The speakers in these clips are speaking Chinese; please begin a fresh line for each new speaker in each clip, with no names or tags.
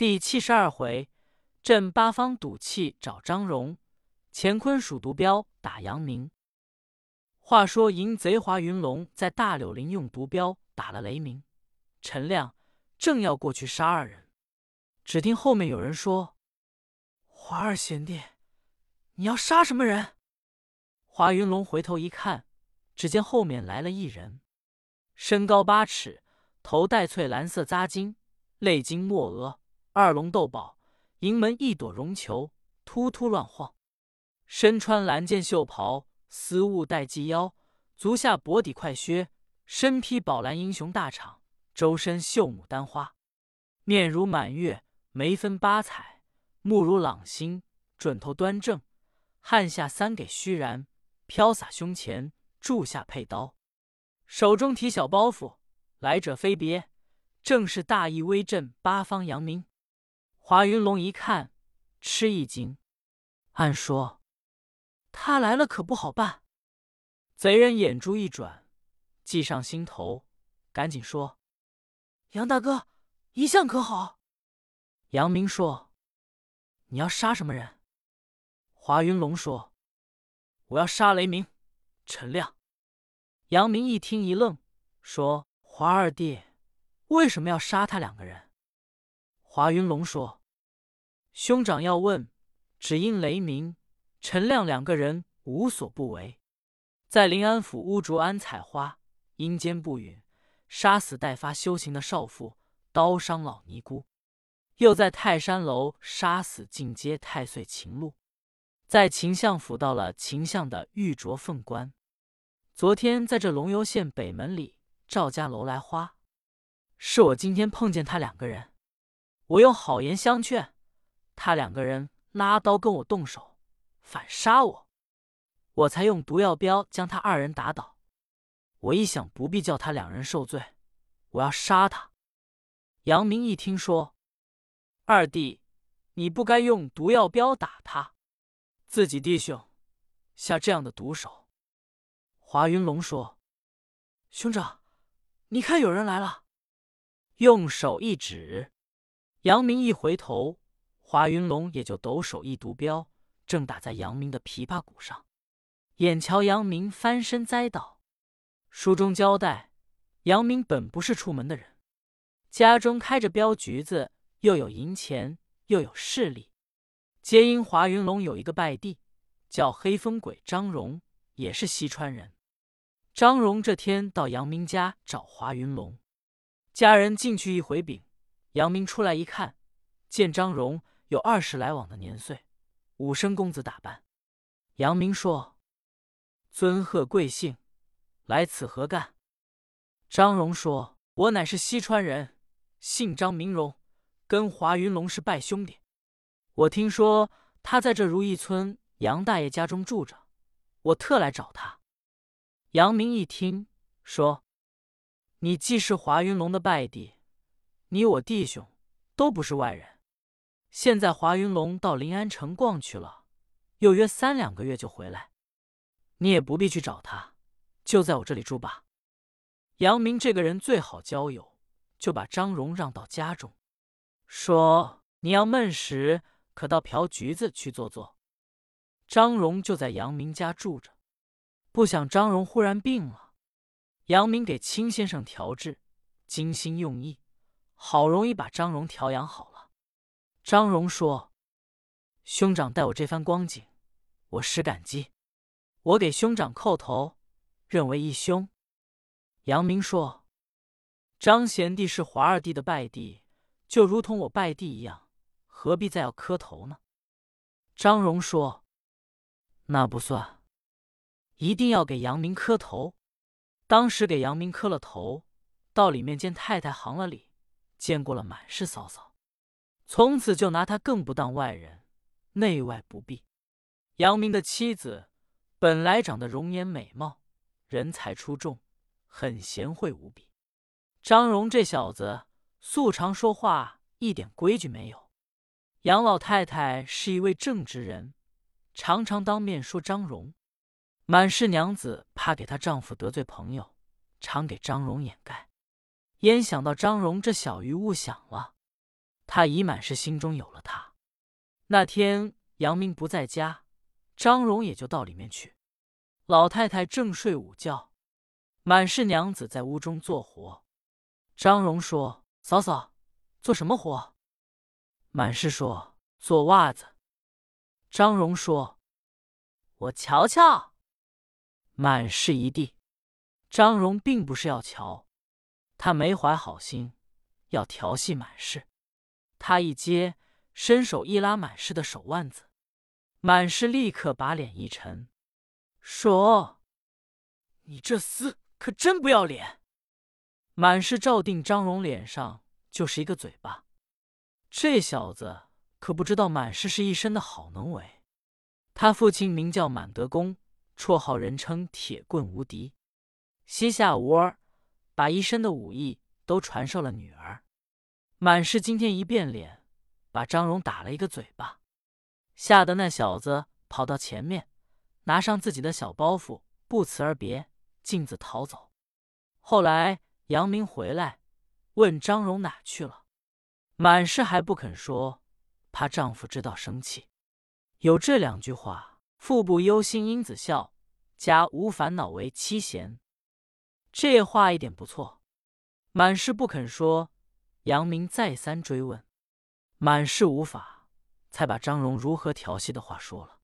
第七十二回，镇八方赌气找张荣，乾坤属毒镖打杨明。话说淫贼华云龙在大柳林用毒镖打了雷鸣、陈亮，正要过去杀二人，只听后面有人说：“
华二贤弟，你要杀什么人？”
华云龙回头一看，只见后面来了一人，身高八尺，头戴翠蓝色扎巾，泪巾墨额。二龙斗宝，迎门一朵绒球，突突乱晃。身穿蓝箭袖袍，丝雾带系腰，足下薄底快靴，身披宝蓝英雄大氅，周身绣牡丹花。面如满月，眉分八彩，目如朗星，准头端正。汗下三给虚然，飘洒胸前，柱下佩刀，手中提小包袱，来者非别，正是大义威震八方扬名。华云龙一看，吃一惊，暗说：“他来了，可不好办。”贼人眼珠一转，计上心头，赶紧说：“
杨大哥，一向可好？”
杨明说：“你要杀什么人？”华云龙说：“我要杀雷鸣、陈亮。”杨明一听一愣，说：“华二弟，为什么要杀他两个人？”华云龙说。兄长要问，只因雷鸣、陈亮两个人无所不为，在临安府乌竹庵采花，阴间不允，杀死待发修行的少妇，刀伤老尼姑；又在泰山楼杀死进阶太岁秦禄，在秦相府到了秦相的玉镯凤冠。昨天在这龙游县北门里赵家楼来花，是我今天碰见他两个人，我用好言相劝。他两个人拉刀跟我动手，反杀我，我才用毒药镖将他二人打倒。我一想，不必叫他两人受罪，我要杀他。杨明一听说，二弟，你不该用毒药镖打他，自己弟兄下这样的毒手。华云龙说：“
兄长，你看有人来了。”
用手一指，杨明一回头。华云龙也就抖手一毒镖，正打在杨明的琵琶骨上。眼瞧杨明翻身栽倒，书中交代，杨明本不是出门的人，家中开着镖局子，又有银钱，又有势力。皆因华云龙有一个拜弟，叫黑风鬼张荣，也是西川人。张荣这天到杨明家找华云龙，家人进去一回禀，杨明出来一看，见张荣。有二十来往的年岁，武生公子打扮。杨明说：“尊贺贵姓，来此何干？”张荣说：“我乃是西川人，姓张，名荣，跟华云龙是拜兄弟。我听说他在这如意村杨大爷家中住着，我特来找他。”杨明一听说：“你既是华云龙的拜弟，你我弟兄都不是外人。”现在华云龙到临安城逛去了，又约三两个月就回来，你也不必去找他，就在我这里住吧。杨明这个人最好交友，就把张荣让到家中，说你要闷时，可到瓢橘子去坐坐。张荣就在杨明家住着，不想张荣忽然病了，杨明给青先生调治，精心用意，好容易把张荣调养好。张荣说：“兄长待我这番光景，我实感激。我给兄长叩头，认为义兄。”杨明说：“张贤弟是华二弟的拜弟，就如同我拜弟一样，何必再要磕头呢？”张荣说：“那不算，一定要给杨明磕头。当时给杨明磕了头，到里面见太太行了礼，见过了满是嫂嫂。”从此就拿他更不当外人，内外不避。杨明的妻子本来长得容颜美貌，人才出众，很贤惠无比。张荣这小子素常说话一点规矩没有。杨老太太是一位正直人，常常当面说张荣。满氏娘子怕给她丈夫得罪朋友，常给张荣掩盖。焉想到张荣这小鱼误想了。他已满是心中有了他。那天杨明不在家，张荣也就到里面去。老太太正睡午觉，满氏娘子在屋中做活。张荣说：“嫂嫂，做什么活？”满氏说：“做袜子。”张荣说：“我瞧瞧。”满氏一地。张荣并不是要瞧，他没怀好心，要调戏满氏。他一接，伸手一拉满氏的手腕子，满氏立刻把脸一沉，说：“你这厮可真不要脸！”满氏照定张荣脸上就是一个嘴巴。这小子可不知道满氏是一身的好能为。他父亲名叫满德公，绰号人称铁棍无敌。膝下无儿，把一身的武艺都传授了女儿。满氏今天一变脸，把张荣打了一个嘴巴，吓得那小子跑到前面，拿上自己的小包袱，不辞而别，径自逃走。后来杨明回来，问张荣哪去了，满氏还不肯说，怕丈夫知道生气。有这两句话：“腹部忧心因子笑，家无烦恼为妻贤。”这话一点不错。满氏不肯说。杨明再三追问，满是无法，才把张荣如何调戏的话说了。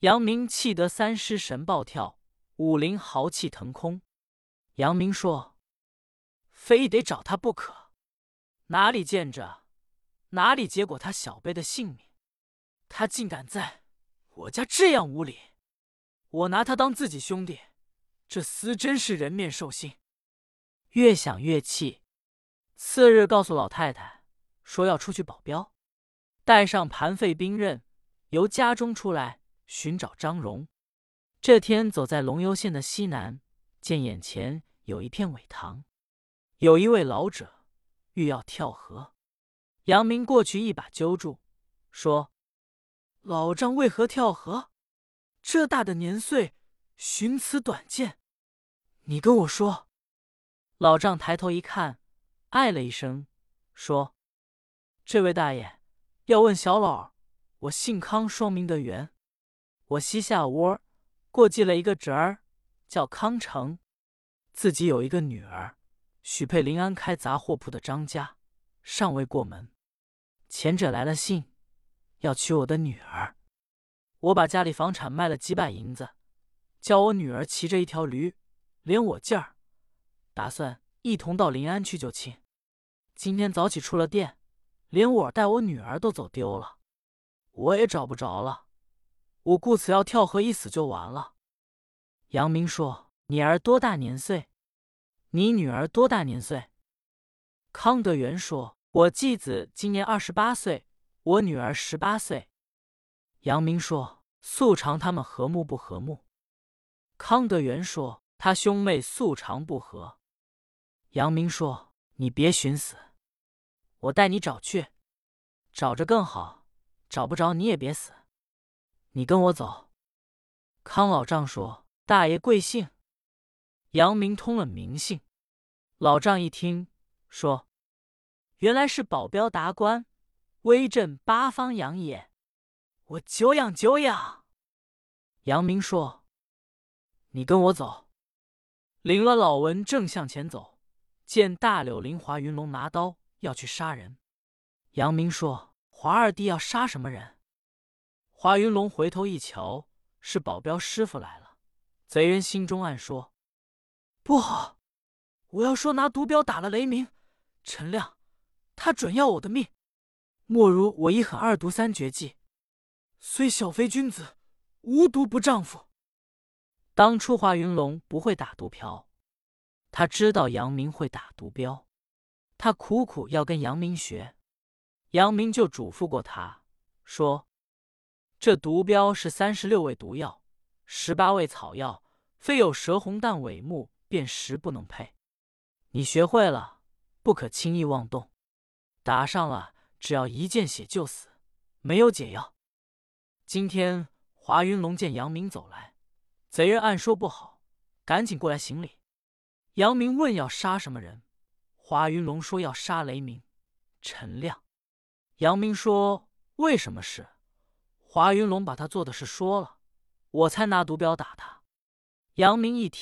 杨明气得三尸神暴跳，武林豪气腾空。杨明说：“非得找他不可，哪里见着，哪里结果他小辈的性命。他竟敢在我家这样无礼，我拿他当自己兄弟，这厮真是人面兽心。”越想越气。次日，告诉老太太说要出去保镖，带上盘费兵刃，由家中出来寻找张荣。这天走在龙游县的西南，见眼前有一片苇塘，有一位老者欲要跳河。杨明过去一把揪住，说：“老丈为何跳河？这大的年岁，寻此短见，你跟我说。”老丈抬头一看。唉了一声，说：“这位大爷，要问小老，我姓康，双名德元。我膝下窝过继了一个侄儿，叫康成，自己有一个女儿，许配临安开杂货铺的张家，尚未过门。前者来了信，要娶我的女儿。我把家里房产卖了几百银子，叫我女儿骑着一条驴，连我劲儿，打算。”一同到临安去就亲。今天早起出了店，连我带我女儿都走丢了，我也找不着了。我故此要跳河一死就完了。杨明说：“你儿多大年岁？你女儿多大年岁？”康德元说：“我继子今年二十八岁，我女儿十八岁。”杨明说：“素常他们和睦不和睦？”康德元说：“他兄妹素常不和。”杨明说：“你别寻死，我带你找去，找着更好；找不着你也别死，你跟我走。”康老丈说：“大爷贵姓？”杨明通了名姓。老丈一听，说：“原来是保镖达官，威震八方养也。我久仰久仰。”杨明说：“你跟我走。”领了老文正向前走。见大柳林华云龙拿刀要去杀人，杨明说：“华二弟要杀什么人？”华云龙回头一瞧，是保镖师傅来了。贼人心中暗说：“不好！我要说拿毒镖打了雷鸣、陈亮，他准要我的命。莫如我一狠二毒三绝技，虽小非君子，无毒不丈夫。当初华云龙不会打毒漂。”他知道杨明会打毒镖，他苦苦要跟杨明学，杨明就嘱咐过他说：“这毒镖是三十六味毒药，十八味草药，非有蛇红蛋尾木，便食不能配。你学会了，不可轻易妄动。打上了，只要一见血就死，没有解药。今天华云龙见杨明走来，贼人暗说不好，赶紧过来行礼。”杨明问要杀什么人，华云龙说要杀雷鸣、陈亮。杨明说：“为什么是？”华云龙把他做的事说了，我才拿毒镖打他。杨明一听。